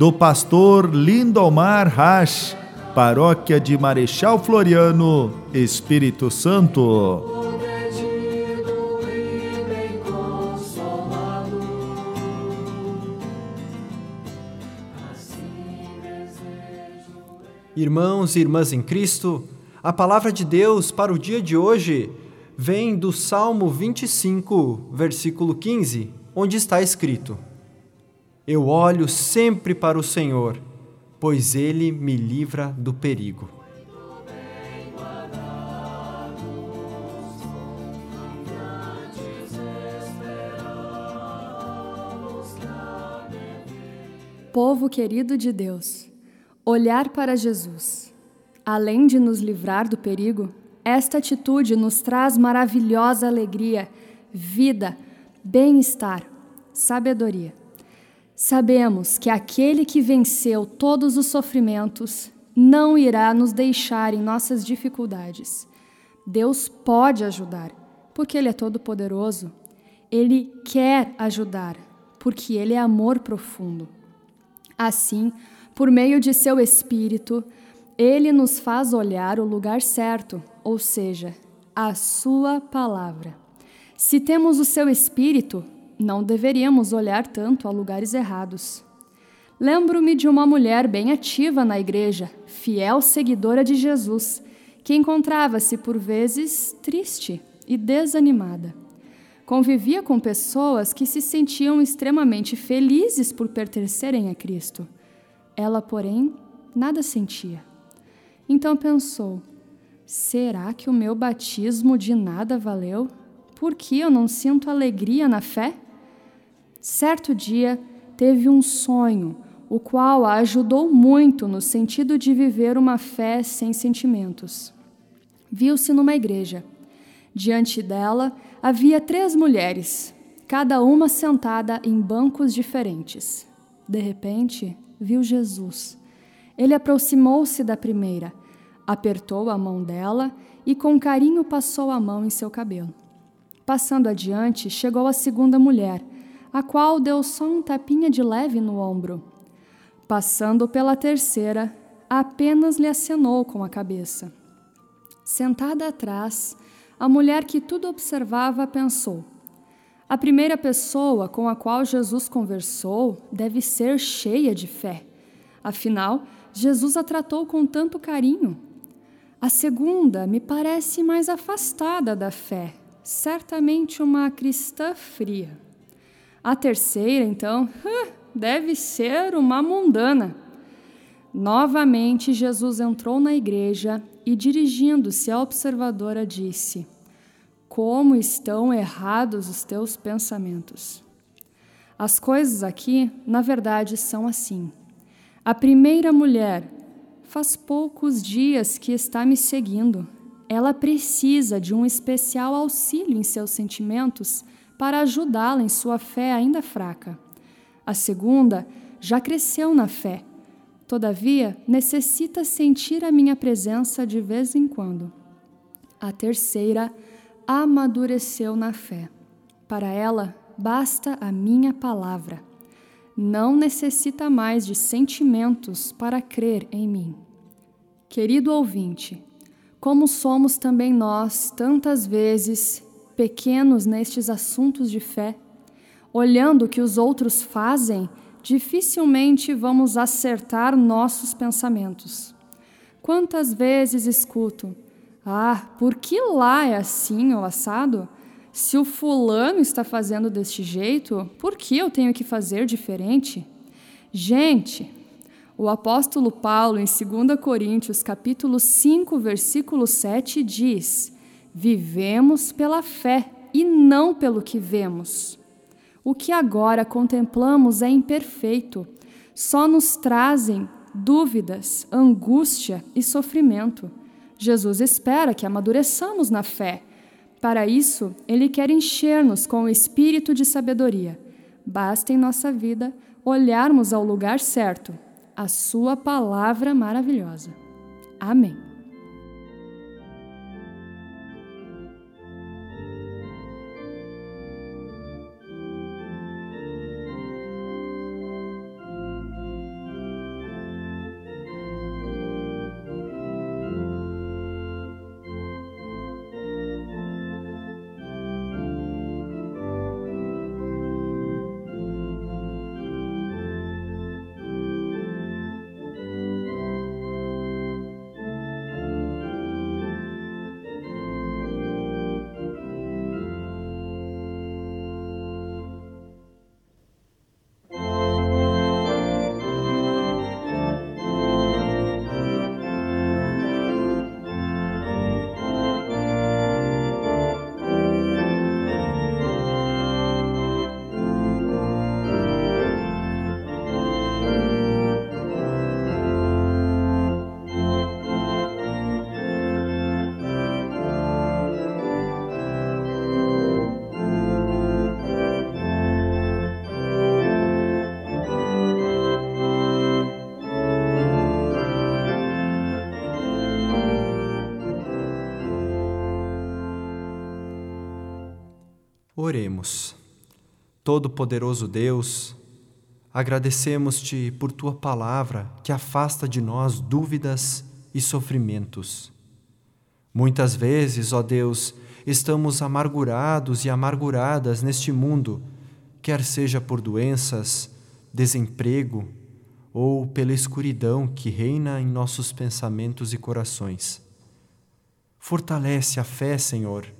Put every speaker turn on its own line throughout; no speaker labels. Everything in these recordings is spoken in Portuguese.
do pastor Lindomar Rasch, paróquia de Marechal Floriano, Espírito Santo.
Irmãos e irmãs em Cristo, a palavra de Deus para o dia de hoje vem do Salmo 25, versículo 15, onde está escrito: Eu olho sempre para o Senhor, pois ele me livra do perigo.
Povo querido de Deus, olhar para Jesus. Além de nos livrar do perigo, esta atitude nos traz maravilhosa alegria, vida, bem-estar, sabedoria. Sabemos que aquele que venceu todos os sofrimentos não irá nos deixar em nossas dificuldades. Deus pode ajudar, porque Ele é todo-poderoso. Ele quer ajudar, porque Ele é amor profundo. Assim, por meio de seu Espírito, Ele nos faz olhar o lugar certo, ou seja, a Sua palavra. Se temos o seu Espírito, não deveríamos olhar tanto a lugares errados. Lembro-me de uma mulher bem ativa na igreja, fiel seguidora de Jesus, que encontrava-se por vezes triste e desanimada. Convivia com pessoas que se sentiam extremamente felizes por pertencerem a Cristo. Ela, porém, nada sentia. Então pensou: será que o meu batismo de nada valeu? Por que eu não sinto alegria na fé? Certo dia, teve um sonho, o qual a ajudou muito no sentido de viver uma fé sem sentimentos. Viu-se numa igreja. Diante dela havia três mulheres, cada uma sentada em bancos diferentes. De repente, viu Jesus. Ele aproximou-se da primeira, apertou a mão dela e com carinho passou a mão em seu cabelo. Passando adiante, chegou a segunda mulher a qual deu só um tapinha de leve no ombro. Passando pela terceira, apenas lhe acenou com a cabeça. Sentada atrás, a mulher que tudo observava pensou: a primeira pessoa com a qual Jesus conversou deve ser cheia de fé. Afinal, Jesus a tratou com tanto carinho. A segunda me parece mais afastada da fé, certamente uma cristã fria. A terceira, então, deve ser uma mundana. Novamente, Jesus entrou na igreja e, dirigindo-se à observadora, disse: Como estão errados os teus pensamentos. As coisas aqui, na verdade, são assim. A primeira mulher faz poucos dias que está me seguindo. Ela precisa de um especial auxílio em seus sentimentos para ajudá-la em sua fé ainda fraca. A segunda já cresceu na fé, todavia necessita sentir a minha presença de vez em quando. A terceira amadureceu na fé. Para ela, basta a minha palavra. Não necessita mais de sentimentos para crer em mim. Querido ouvinte, como somos também nós, tantas vezes, pequenos nestes assuntos de fé, olhando o que os outros fazem, dificilmente vamos acertar nossos pensamentos. Quantas vezes escuto: Ah, por que lá é assim ou assado? Se o fulano está fazendo deste jeito, por que eu tenho que fazer diferente? Gente, o apóstolo Paulo em 2 Coríntios, capítulo 5, versículo 7 diz: Vivemos pela fé e não pelo que vemos. O que agora contemplamos é imperfeito, só nos trazem dúvidas, angústia e sofrimento. Jesus espera que amadureçamos na fé. Para isso, Ele quer encher-nos com o espírito de sabedoria. Basta em nossa vida olharmos ao lugar certo, a Sua palavra maravilhosa. Amém.
Oremos. Todo-Poderoso Deus, agradecemos-te por tua palavra que afasta de nós dúvidas e sofrimentos. Muitas vezes, ó Deus, estamos amargurados e amarguradas neste mundo, quer seja por doenças, desemprego ou pela escuridão que reina em nossos pensamentos e corações. Fortalece a fé, Senhor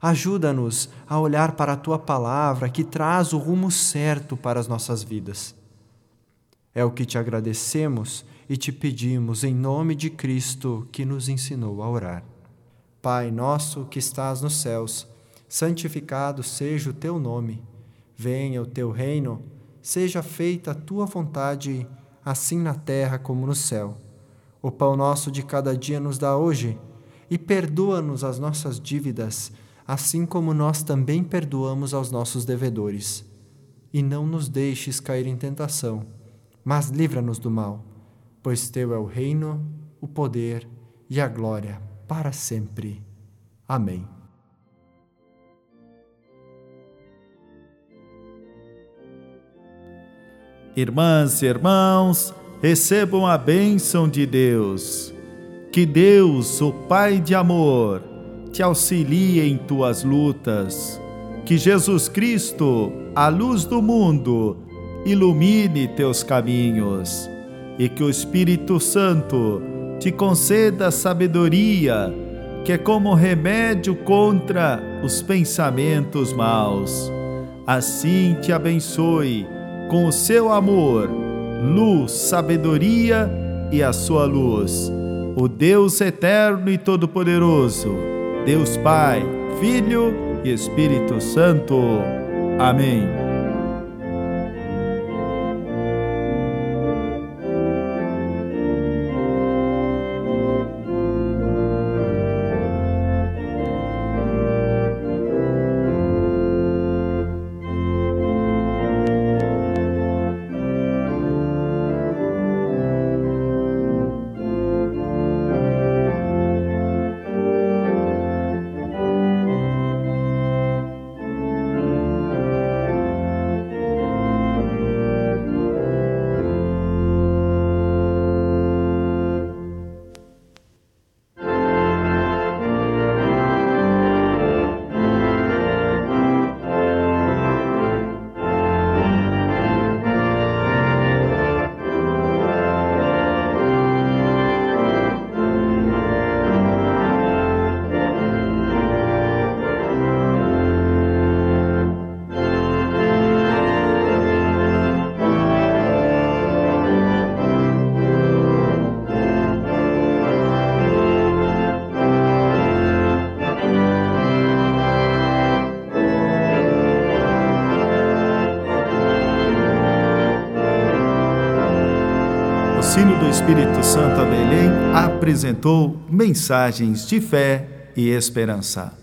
Ajuda-nos a olhar para a tua palavra que traz o rumo certo para as nossas vidas. É o que te agradecemos e te pedimos em nome de Cristo que nos ensinou a orar. Pai nosso que estás nos céus, santificado seja o teu nome. Venha o teu reino, seja feita a tua vontade, assim na terra como no céu. O pão nosso de cada dia nos dá hoje e perdoa-nos as nossas dívidas assim como nós também perdoamos aos nossos devedores. E não nos deixes cair em tentação, mas livra-nos do mal, pois teu é o reino, o poder e a glória para sempre. Amém.
Irmãs e irmãos, recebam a bênção de Deus. Que Deus, o Pai de amor, te auxilie em tuas lutas. Que Jesus Cristo, a luz do mundo, ilumine teus caminhos e que o Espírito Santo te conceda sabedoria, que é como remédio contra os pensamentos maus. Assim te abençoe com o seu amor, luz, sabedoria e a sua luz. O Deus eterno e todo-poderoso Deus Pai, Filho e Espírito Santo. Amém. Espírito Santo a Belém apresentou mensagens de fé e esperança.